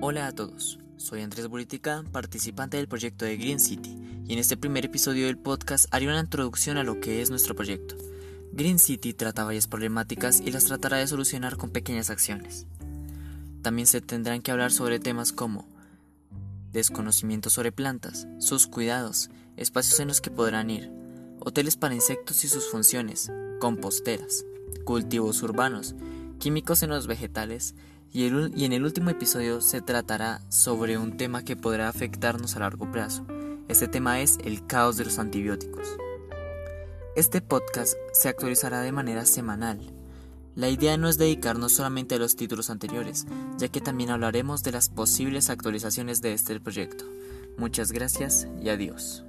Hola a todos, soy Andrés Buritica, participante del proyecto de Green City, y en este primer episodio del podcast haré una introducción a lo que es nuestro proyecto. Green City trata varias problemáticas y las tratará de solucionar con pequeñas acciones. También se tendrán que hablar sobre temas como desconocimiento sobre plantas, sus cuidados, espacios en los que podrán ir, hoteles para insectos y sus funciones, composteras, cultivos urbanos, químicos en los vegetales, y, en el último episodio se tratará sobre un tema que podrá afectarnos a largo plazo. Este tema es el caos de los antibióticos. Este podcast se actualizará de manera semanal. La idea no es dedicarnos solamente a los títulos anteriores, ya que también hablaremos de las posibles actualizaciones de este proyecto. Muchas gracias y adiós.